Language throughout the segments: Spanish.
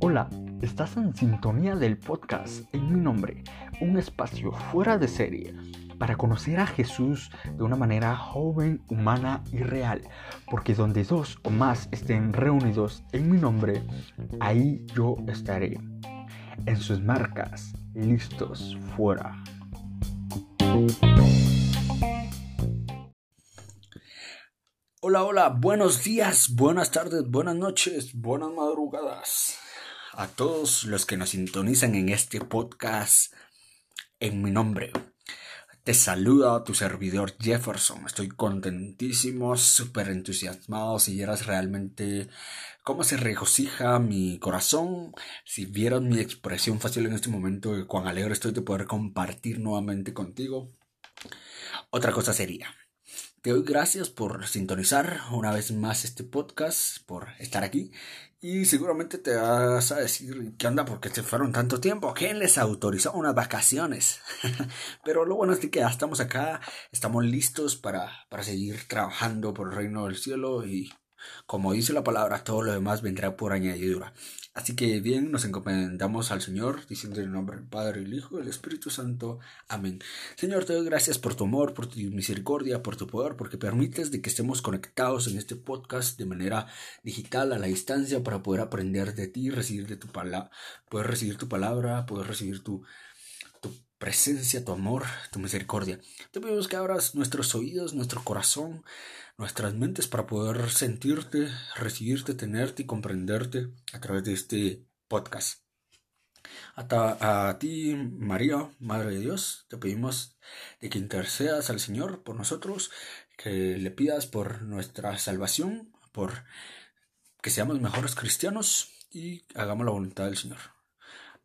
Hola, estás en sintonía del podcast en mi nombre, un espacio fuera de serie para conocer a Jesús de una manera joven, humana y real, porque donde dos o más estén reunidos en mi nombre, ahí yo estaré. En sus marcas, listos, fuera. Hola, hola, buenos días, buenas tardes, buenas noches, buenas madrugadas. A todos los que nos sintonizan en este podcast en mi nombre. Te saluda tu servidor Jefferson. Estoy contentísimo, súper entusiasmado. Si vieras realmente cómo se regocija mi corazón, si vieras mi expresión fácil en este momento, cuán alegre estoy de poder compartir nuevamente contigo. Otra cosa sería te doy gracias por sintonizar una vez más este podcast, por estar aquí. Y seguramente te vas a decir, ¿qué onda? Porque se fueron tanto tiempo. ¿Quién les autorizó unas vacaciones? Pero lo bueno es que ya estamos acá, estamos listos para, para seguir trabajando por el reino del cielo y como dice la palabra, todo lo demás vendrá por añadidura. Así que bien, nos encomendamos al Señor, diciendo en el nombre del Padre, el Hijo el Espíritu Santo. Amén. Señor, te doy gracias por tu amor, por tu misericordia, por tu poder, porque permites de que estemos conectados en este podcast de manera digital, a la distancia, para poder aprender de ti, recibir de tu palabra, poder recibir tu palabra, poder recibir tu presencia, tu amor, tu misericordia. Te pedimos que abras nuestros oídos, nuestro corazón, nuestras mentes para poder sentirte, recibirte, tenerte y comprenderte a través de este podcast. A, a, ti, María, Madre de Dios, te pedimos de que intercedas al Señor por nosotros, que le pidas por nuestra salvación, por que seamos mejores cristianos y hagamos la voluntad del Señor.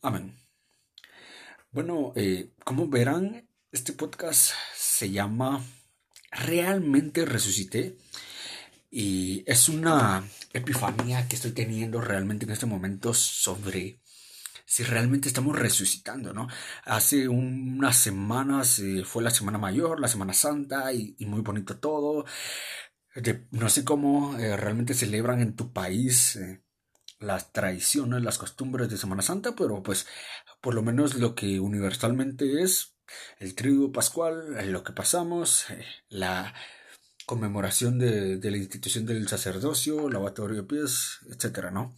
Amén. Bueno, eh, como verán, este podcast se llama realmente resucité y es una epifanía que estoy teniendo realmente en este momento sobre si realmente estamos resucitando, ¿no? Hace unas semanas fue la Semana Mayor, la Semana Santa y, muy bonito todo. no sé cómo eh, realmente celebran en tu país eh, las tradiciones, las costumbres de Semana Santa, pero pues por lo menos lo que universalmente es el triduo pascual, lo que pasamos, eh, la conmemoración de, la institución del sacerdocio, lavatorio de pies, etcétera, ¿no?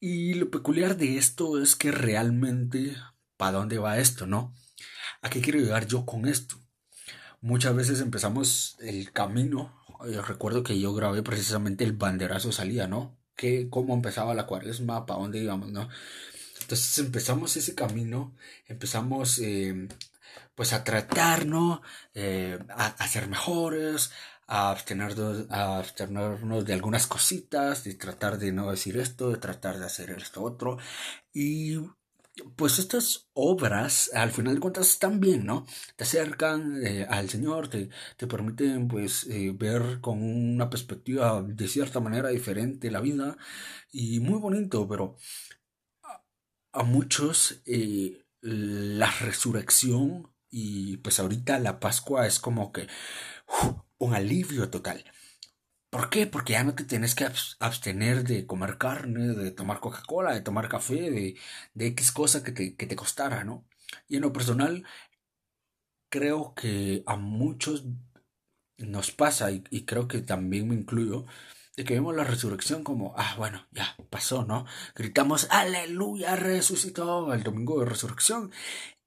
Y lo peculiar de esto es que realmente, ¿para dónde va esto, no? ¿A qué quiero llegar yo con esto? Muchas veces empezamos el camino, yo recuerdo que yo grabé precisamente el banderazo salía, ¿no? Que, cómo empezaba la cuaresma, para dónde íbamos, ¿no? Entonces empezamos ese camino, empezamos eh, pues a tratarnos, eh, a, ser mejores, a abstenernos, a abstenernos de algunas cositas, de tratar de no decir esto, de tratar de hacer esto otro. Y pues estas obras, al final de cuentas, están bien, ¿no? Te acercan eh, al Señor, te, te permiten pues eh, ver con una perspectiva de cierta manera diferente la vida y muy bonito, pero a, muchos la resurrección y pues ahorita la Pascua es como que un alivio total. ¿Por qué? Porque ya no te tienes que abstener de comer carne, de tomar Coca-Cola, de tomar café, de, de X cosa que te, que te costara, ¿no? Y en lo personal, creo que a muchos nos pasa, y, y, creo que también me incluyo, de que vemos la resurrección como, ah, bueno, ya pasó, ¿no? Gritamos, aleluya, resucitó el domingo de resurrección.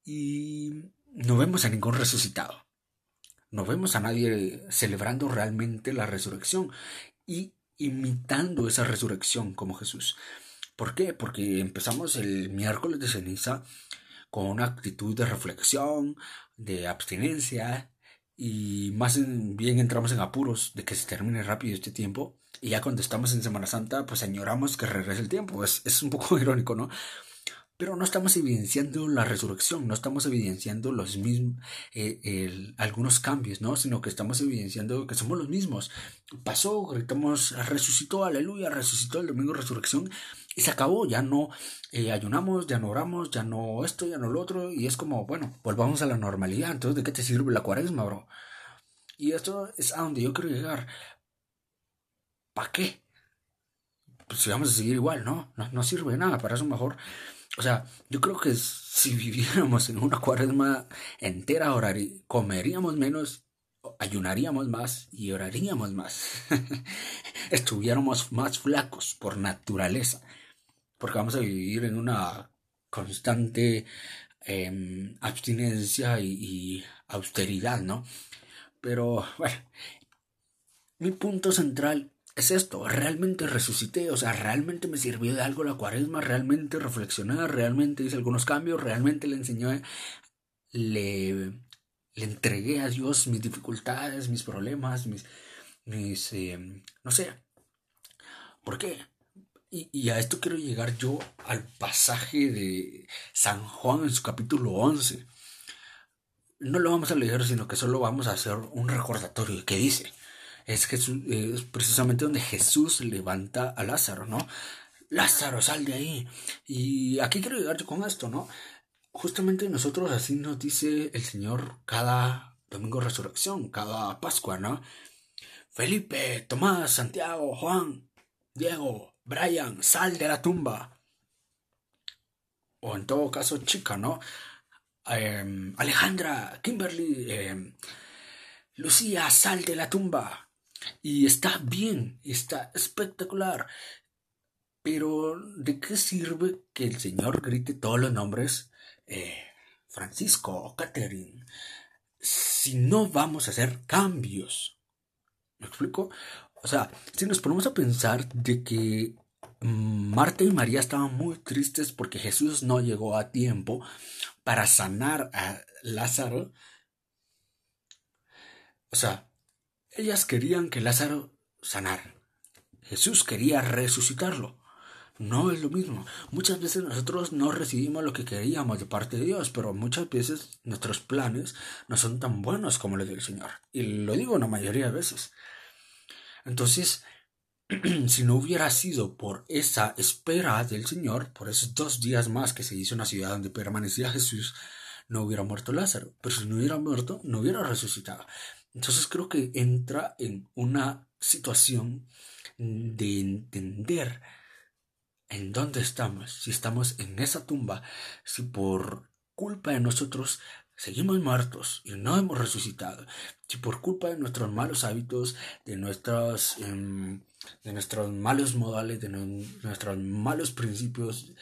Y no vemos a ningún resucitado. No vemos a nadie celebrando realmente la resurrección y imitando esa resurrección como Jesús. ¿Por qué? Porque empezamos el miércoles de ceniza con una actitud de reflexión, de abstinencia y más bien entramos en apuros de que se termine rápido este tiempo y ya cuando estamos en Semana Santa pues añoramos que regrese el tiempo. Es, es un poco irónico, ¿no? Pero no estamos evidenciando la resurrección, no estamos evidenciando los mismos, eh, algunos cambios, ¿no? Sino que estamos evidenciando que somos los mismos. Pasó, gritamos, resucitó, aleluya, resucitó el domingo resurrección y se acabó, ya no eh, ayunamos, ya no oramos, ya no esto, ya no lo otro, y es como, bueno, volvamos a la normalidad, entonces, ¿de qué te sirve la cuaresma, bro? Y esto es a donde yo quiero llegar. ¿para qué? Pues si vamos a seguir igual, ¿no? ¿no? No sirve nada, para eso mejor. O sea, yo creo que si viviéramos en una cuaresma entera, comeríamos menos, ayunaríamos más y oraríamos más. Estuviéramos más flacos por naturaleza, porque vamos a vivir en una constante em, abstinencia y austeridad, ¿no? Pero bueno, mi punto central es esto, realmente resucité, o sea, realmente me sirvió de algo la cuaresma, realmente reflexioné, realmente hice algunos cambios, realmente le enseñé, le, le entregué a Dios mis dificultades, mis problemas, mis, mis, em, no sé, ¿por qué? Y, y, a esto quiero llegar yo al pasaje de San Juan en su capítulo 11 no lo vamos a leer, sino que solo vamos a hacer un recordatorio que dice. Es, Jesús, es precisamente donde Jesús levanta a Lázaro, ¿no? Lázaro, sal de ahí. Y aquí quiero llegar yo con esto, ¿no? Justamente nosotros así nos dice el Señor cada domingo resurrección, cada Pascua, ¿no? Felipe, Tomás, Santiago, Juan, Diego, Brian, sal de la tumba. O en todo caso, chica, ¿no? Em, Alejandra, Kimberly, em, Lucía, sal de la tumba. Y está bien, está espectacular. Pero, ¿de qué sirve que el Señor grite todos los nombres? Eh, Francisco, Catherine, si no vamos a hacer cambios. ¿Me explico? O sea, si nos ponemos a pensar de que Marta y María estaban muy tristes porque Jesús no llegó a tiempo para sanar a Lázaro. O sea, ellas querían que Lázaro sanara. Jesús quería resucitarlo. No es lo mismo. Muchas veces nosotros no recibimos lo que queríamos de parte de Dios, pero muchas veces nuestros planes no son tan buenos como los del Señor. Y lo digo una mayoría de veces. Entonces, si no hubiera sido por esa espera del Señor, por esos dos días más que se hizo en la ciudad donde permanecía Jesús, no hubiera muerto Lázaro. Pero si no hubiera muerto, no hubiera resucitado. Entonces creo que entra en una situación de entender en dónde estamos, si estamos en esa tumba, si por culpa de nosotros seguimos muertos y no hemos resucitado, si por culpa de nuestros malos hábitos, de nuestros, em, de nuestros malos modales, de nuestros malos principios,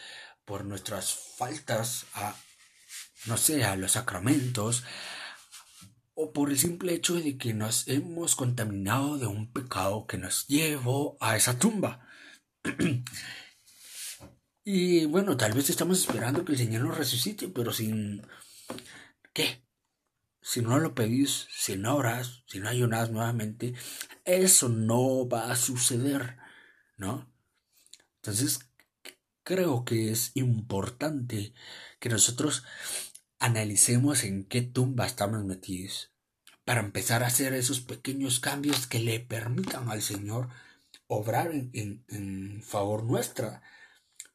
por nuestras faltas a, no sé, a los sacramentos, o por el simple hecho de que nos hemos contaminado de un pecado que nos llevó a esa tumba. y bueno, tal vez estamos esperando que el Señor nos resucite, pero sin ¿Qué? Si no lo pedís, si no oras, si no ayunas nuevamente, eso no va a suceder, ¿no? Entonces, creo que es importante que nosotros analicemos en qué tumba estamos metidos para empezar a hacer esos pequeños cambios que le permitan al Señor obrar en, en favor nuestra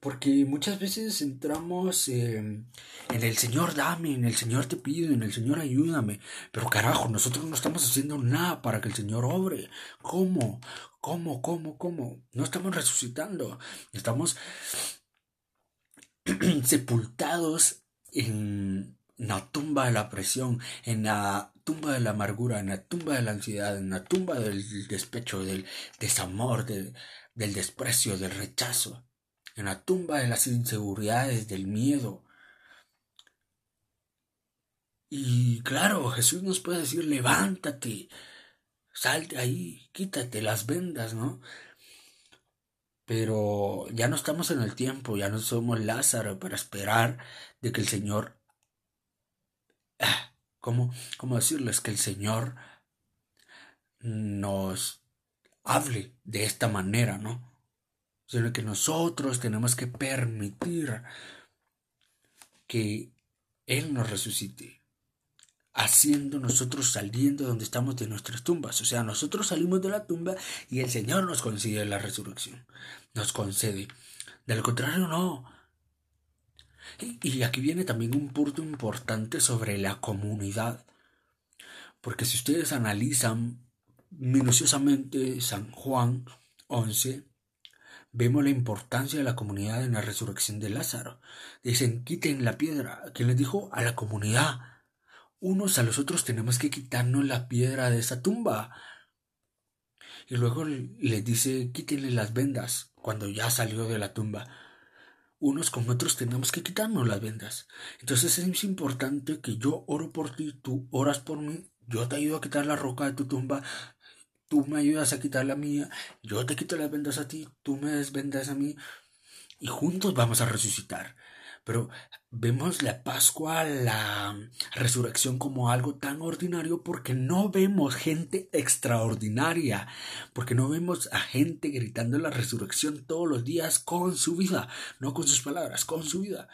porque muchas veces entramos en el Señor dame, en el Señor te pido, en el Señor ayúdame. Pero carajo, nosotros no estamos haciendo nada para que el Señor obre. ¿Cómo? ¿Cómo? ¿Cómo? ¿Cómo? No estamos resucitando. Estamos sepultados en la tumba de la presión, en la tumba de la amargura, en la tumba de la ansiedad, en la tumba del despecho, del desamor, del desprecio, del rechazo en la tumba de las inseguridades, del miedo. Y claro, Jesús nos puede decir, levántate, sal de ahí, quítate las vendas, ¿no? Pero ya no estamos en el tiempo, ya no somos Lázaro para esperar de que el Señor... ¿Cómo, cómo decirles? Que el Señor nos hable de esta manera, ¿no? sino que nosotros tenemos que permitir que Él nos resucite, haciendo nosotros saliendo donde estamos de nuestras tumbas. O sea, nosotros salimos de la tumba y el Señor nos concede la resurrección, nos concede. De lo contrario, no. Y aquí viene también un punto importante sobre la comunidad. Porque si ustedes analizan minuciosamente San Juan 11 vemos la importancia de la comunidad en la resurrección de Lázaro. Dicen, quiten la piedra. ¿Quién les dijo? A la comunidad. Unos a los otros tenemos que quitarnos la piedra de esa tumba. Y luego les dice, quítenle las vendas cuando ya salió de la tumba. Unos con otros tenemos que quitarnos las vendas. Entonces es importante que yo oro por ti, tú oras por mí, yo te ayudo a quitar la roca de tu tumba, tú me ayudas a quitar la mía, yo te quito las vendas a ti, tú me desvendas a mí, y juntos vamos a resucitar. Pero vemos la Pascua, la resurrección como algo tan ordinario porque no vemos gente extraordinaria, porque no vemos a gente gritando la resurrección todos los días con su vida, no con sus palabras, con su vida.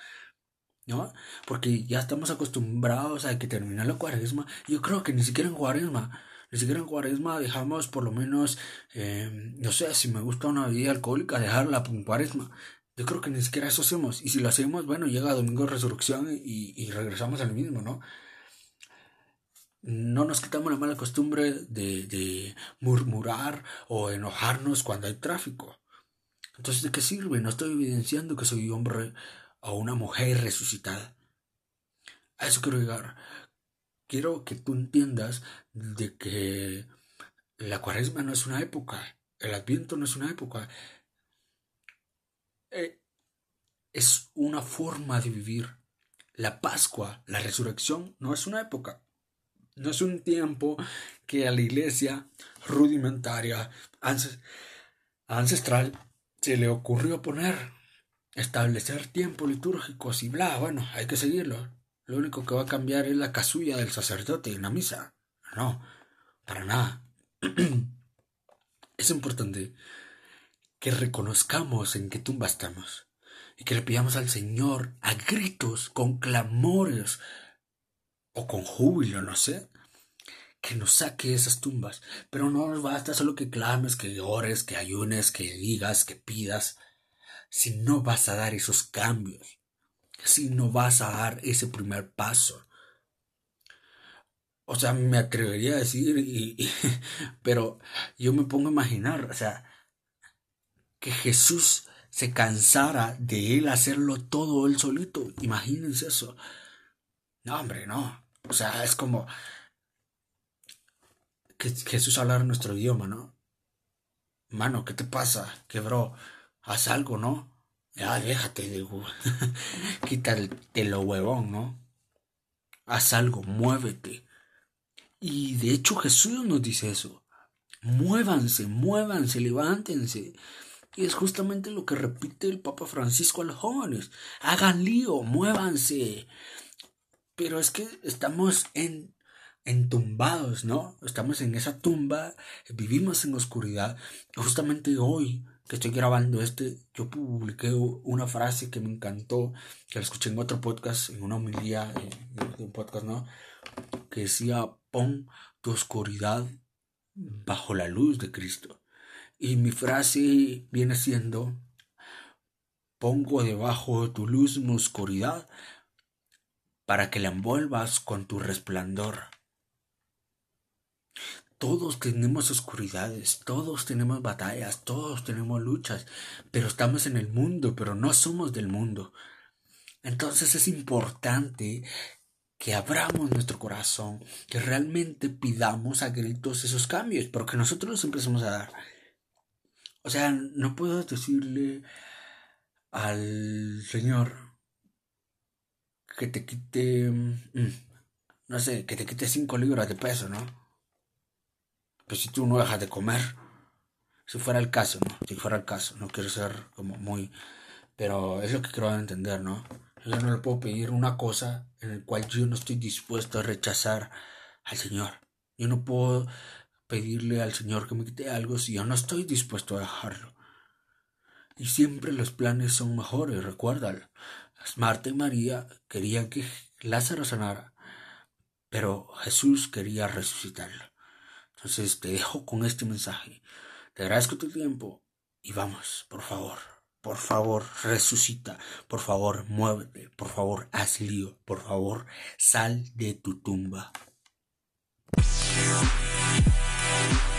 ¿No? Porque ya estamos acostumbrados a que termina la cuaresma. Yo creo que ni siquiera en cuaresma ni siquiera en cuaresma dejamos por lo menos, eh, no sé, si me gusta una bebida alcohólica, dejarla en cuaresma. Yo creo que ni siquiera eso hacemos. Y si lo hacemos, bueno, llega domingo de resurrección y, y regresamos al mismo, ¿no? No nos quitamos la mala costumbre de, de murmurar o enojarnos cuando hay tráfico. Entonces, ¿de qué sirve? No estoy evidenciando que soy hombre o una mujer resucitada. A eso quiero llegar quiero que tú entiendas de que la cuaresma no es una época, el adviento no es una época, eh, es una forma de vivir. La Pascua, la resurrección, no es una época, no es un tiempo que a la iglesia rudimentaria, ancestral, se le ocurrió poner, establecer tiempos litúrgicos y bla, bueno, hay que seguirlo. Lo único que va a cambiar es la casulla del sacerdote en la misa. No, para nada. es importante que reconozcamos en qué tumba estamos y que le pidamos al Señor a gritos, con clamores o con júbilo, no sé, que nos saque esas tumbas. Pero no nos basta solo que clames, que ores, que ayunes, que digas, que pidas, si no vas a dar esos cambios si no vas a dar ese primer paso. O sea, me atrevería a decir, y, pero yo me pongo a imaginar, o sea, que Jesús se cansara de él hacerlo todo él solito. Imagínense eso. No, hombre, no. O sea, es como que Jesús hablara nuestro idioma, ¿no? Mano, ¿qué te pasa? Que bro, haz algo, ¿no? Ya, déjate de quítate lo huevón, ¿no? Haz algo, muévete. Y de hecho Jesús nos dice eso. Muévanse, muévanse, levántense. Y es justamente lo que repite el Papa Francisco a los jóvenes. Hagan lío, muévanse. Pero es que estamos en entumbados, ¿no? Estamos en esa tumba, vivimos en oscuridad. Justamente hoy que estoy grabando este, yo publiqué una frase que me encantó, que la escuché en otro podcast, en una homilía de, un podcast, ¿no? Que decía, pon tu oscuridad bajo la luz de Cristo. Y mi frase viene siendo, pongo debajo de tu luz mi oscuridad para que la envuelvas con tu resplandor. Todos tenemos oscuridades, todos tenemos batallas, todos tenemos luchas, pero estamos en el mundo, pero no somos del mundo. Entonces es importante que abramos nuestro corazón, que realmente pidamos a gritos esos cambios, porque nosotros los empezamos a dar. O sea, no puedo decirle al Señor que te quite, mm, no sé, que te quite cinco libras de peso, ¿no? pues si tú no dejas de comer, si fuera el caso, ¿no? Si fuera el caso, no quiero ser como muy, pero es lo que quiero entender, ¿no? Yo no le puedo pedir una cosa en la cual yo no estoy dispuesto a rechazar al Señor. Yo no puedo pedirle al Señor que me quite algo si yo no estoy dispuesto a dejarlo. Y siempre los planes son mejores, recuérdalo. Marta y María querían que Lázaro sanara, pero Jesús quería resucitarlo. Entonces te dejo con este mensaje. Te agradezco tu tiempo y vamos, por favor, por favor, resucita, por favor, muévete, por favor, haz lío, por favor, sal de tu tumba. Bye.